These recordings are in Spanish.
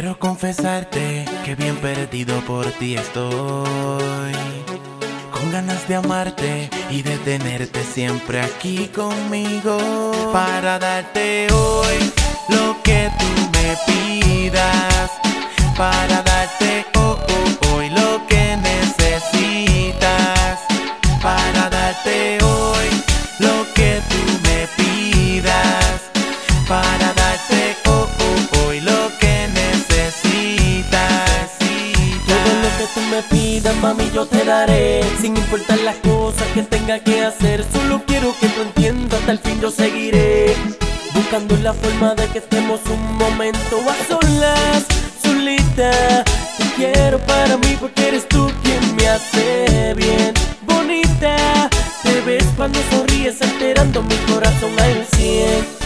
Quiero confesarte que bien perdido por ti estoy. Con ganas de amarte y de tenerte siempre aquí conmigo. Para darte hoy lo que tú me pidas. Para darte me pidas, mami, yo te daré. Sin importar las cosas que tenga que hacer, solo quiero que tú entiendas, hasta el fin yo seguiré. Buscando la forma de que estemos un momento a solas, solita. Te quiero para mí porque eres tú quien me hace bien, bonita. Te ves cuando sonríes, alterando mi corazón al cien.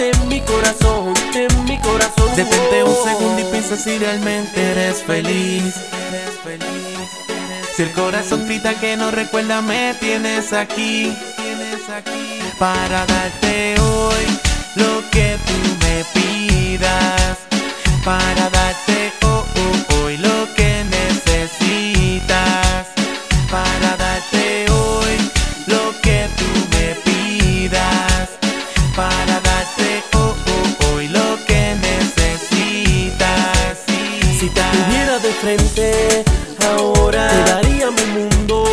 En mi corazón, en mi corazón. Detente un segundo y piensa si realmente eres feliz. Si el corazón grita que no recuerda, me tienes aquí. Para darte hoy lo que tú me pidas. Para Si te tuviera de frente ahora, te daría mi mundo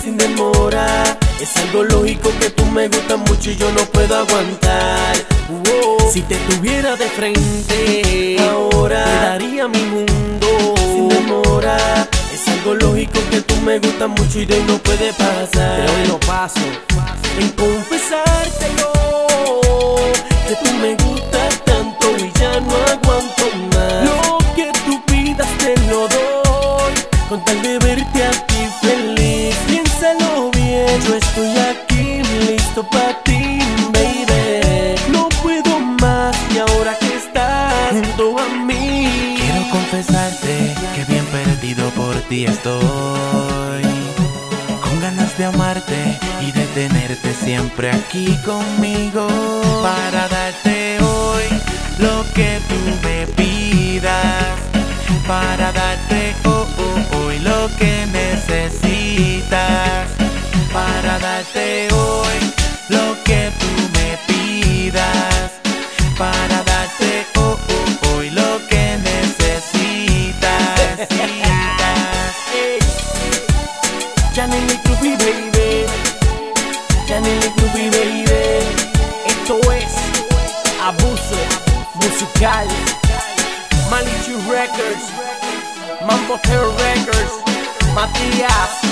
sin demora. Es algo lógico que tú me gustas mucho y yo no puedo aguantar. Wow. Si te tuviera de frente ahora, te daría mi mundo sin demora. Es algo lógico que tú me gustas mucho y de no puede pasar. Pero hoy no paso en confesártelo que tú me gustas tanto y ya no aguanto de verte a ti feliz. Piénsalo bien, yo estoy aquí listo para ti, baby. No puedo más y ahora que estás junto a mí. Quiero confesarte que bien perdido por ti estoy. Con ganas de amarte y de tenerte siempre aquí conmigo. Para darte hoy lo que tú me pidas. Para darte necesitas. Para darte hoy lo que tú me pidas. Para darte hoy lo que necesitas. Ey, Janelle Groovy, baby. Janelle Groovy, baby. Esto es Abuso Musical. Manichu Records. Mambo Terror Records. Matías.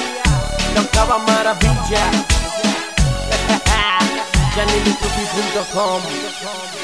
Tocaba Maravilla. JanelleGroovy.com